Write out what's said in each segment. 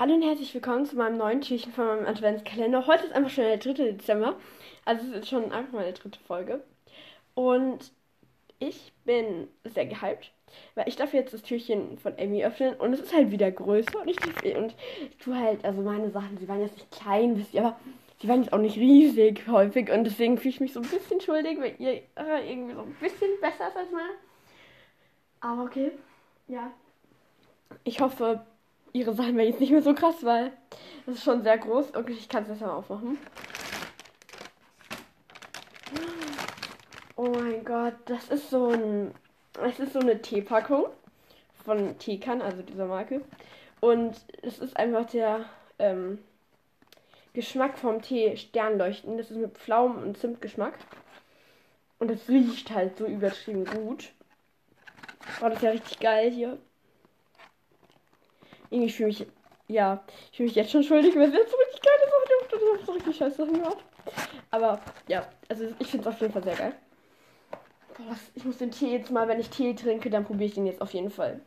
Hallo und herzlich willkommen zu meinem neuen Türchen von meinem Adventskalender. Heute ist einfach schon der 3. Dezember. Also es ist schon einfach meine dritte Folge. Und ich bin sehr gehypt, weil ich darf jetzt das Türchen von Amy öffnen und es ist halt wieder größer und ich, und ich tue halt, also meine Sachen, sie waren jetzt nicht klein, wisst ihr, aber sie waren jetzt auch nicht riesig häufig und deswegen fühle ich mich so ein bisschen schuldig, weil ihr äh, irgendwie so ein bisschen besser ist als meine. Aber okay, ja. Ich hoffe, ihre Sachen werden jetzt nicht mehr so krass, weil das ist schon sehr groß. Okay, ich kann es jetzt mal aufmachen. Oh mein Gott, das ist so ein. Es ist so eine Teepackung von Teekan, also dieser Marke. Und es ist einfach der ähm, Geschmack vom Tee Sternleuchten. Das ist mit Pflaumen- und Zimtgeschmack. Und es riecht halt so übertrieben gut. Oh, das ist ja richtig geil hier. Irgendwie fühle ich, ja, ich fühle mich jetzt schon schuldig, weil es jetzt so richtig geil ist. Ich habe so richtig scheiße Sachen gemacht. Aber ja, also ich finde es auf jeden Fall sehr geil. Ich muss den Tee jetzt mal, wenn ich Tee trinke, dann probiere ich den jetzt auf jeden Fall.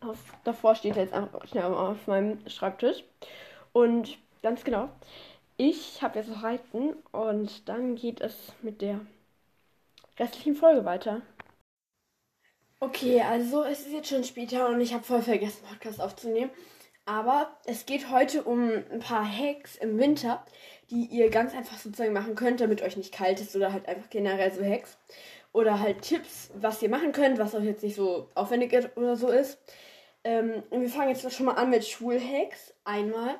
Auf, davor steht er jetzt einfach schnell auf meinem Schreibtisch. Und ganz genau, ich habe jetzt noch Reiten und dann geht es mit der restlichen Folge weiter. Okay, also es ist jetzt schon später und ich habe voll vergessen, Podcast aufzunehmen. Aber es geht heute um ein paar Hacks im Winter, die ihr ganz einfach sozusagen machen könnt, damit euch nicht kalt ist oder halt einfach generell so Hacks. Oder halt Tipps, was ihr machen könnt, was euch jetzt nicht so aufwendig oder so ist. Ähm, wir fangen jetzt schon mal an mit Schulhacks. Einmal,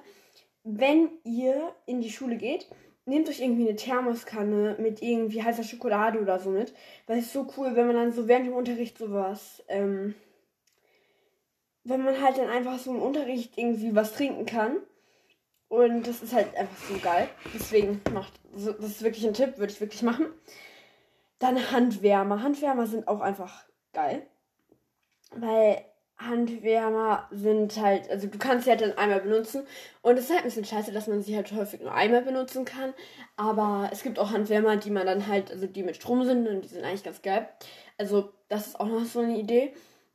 wenn ihr in die Schule geht, nehmt euch irgendwie eine Thermoskanne mit irgendwie heißer Schokolade oder so mit. Weil es ist so cool, wenn man dann so während dem Unterricht sowas, ähm, wenn man halt dann einfach so im Unterricht irgendwie was trinken kann. Und das ist halt einfach so geil. Deswegen macht, das ist wirklich ein Tipp, würde ich wirklich machen. Dann Handwärmer. Handwärmer sind auch einfach geil. Weil Handwärmer sind halt, also du kannst sie halt dann einmal benutzen und es ist halt ein bisschen scheiße, dass man sie halt häufig nur einmal benutzen kann, aber es gibt auch Handwärmer, die man dann halt, also die mit Strom sind und die sind eigentlich ganz geil. Also das ist auch noch so eine Idee.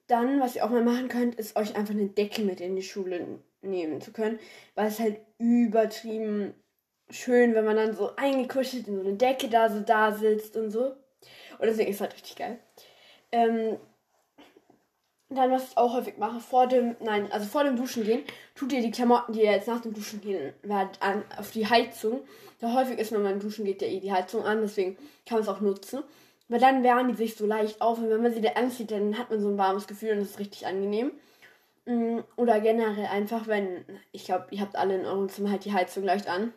Dann, was ihr auch mal machen könnt, ist euch einfach eine Decke mit in die Schule nehmen zu können, weil es halt übertrieben schön, wenn man dann so eingekuschelt in so eine Decke da so da sitzt und so. Und deswegen ist es halt richtig geil. Ähm, dann, was ich auch häufig mache, vor dem, nein, also vor dem Duschen gehen, tut ihr die Klamotten, die ihr jetzt nach dem Duschen gehen werdet, an, auf die Heizung. Da häufig ist, wenn man duschen geht, ja eh die Heizung an, deswegen kann man es auch nutzen. Weil dann wärmen die sich so leicht auf und wenn man sie da anzieht, dann hat man so ein warmes Gefühl und das ist richtig angenehm. Mm, oder generell einfach, wenn, ich glaube, ihr habt alle in eurem Zimmer halt die Heizung leicht an.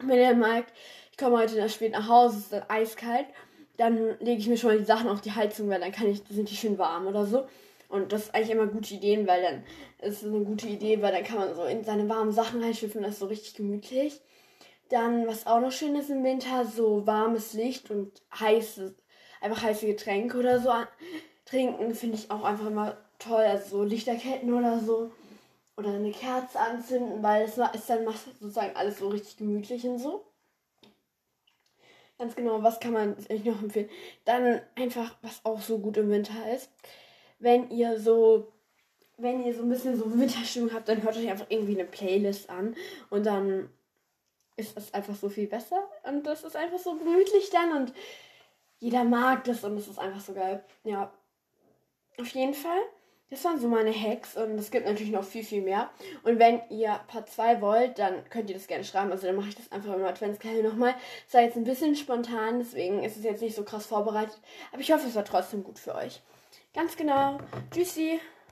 Wenn ihr merkt, ich komme heute spät nach Hause, es ist dann eiskalt, dann lege ich mir schon mal die Sachen auf die Heizung, weil dann kann ich, sind die schön warm oder so. Und das ist eigentlich immer gute Ideen, weil dann ist es eine gute Idee, weil dann kann man so in seine warmen Sachen reinschlüpfen, das ist so richtig gemütlich. Dann, was auch noch schön ist im Winter, so warmes Licht und heiße, einfach heiße Getränke oder so trinken, finde ich auch einfach immer toll. Also so Lichterketten oder so. Oder eine Kerze anzünden, weil es ist dann sozusagen alles so richtig gemütlich und so. Ganz genau, was kann man euch noch empfehlen? Dann einfach, was auch so gut im Winter ist wenn ihr so, wenn ihr so ein bisschen so Winterstimmung habt, dann hört euch einfach irgendwie eine Playlist an und dann ist es einfach so viel besser und das ist einfach so gemütlich dann und jeder mag das und es ist einfach so geil. Ja, auf jeden Fall. Das waren so meine Hacks und es gibt natürlich noch viel, viel mehr. Und wenn ihr Part 2 wollt, dann könnt ihr das gerne schreiben. Also dann mache ich das einfach im Adventskalender nochmal. Es war jetzt ein bisschen spontan, deswegen ist es jetzt nicht so krass vorbereitet. Aber ich hoffe, es war trotzdem gut für euch. Ganz genau. Tschüssi.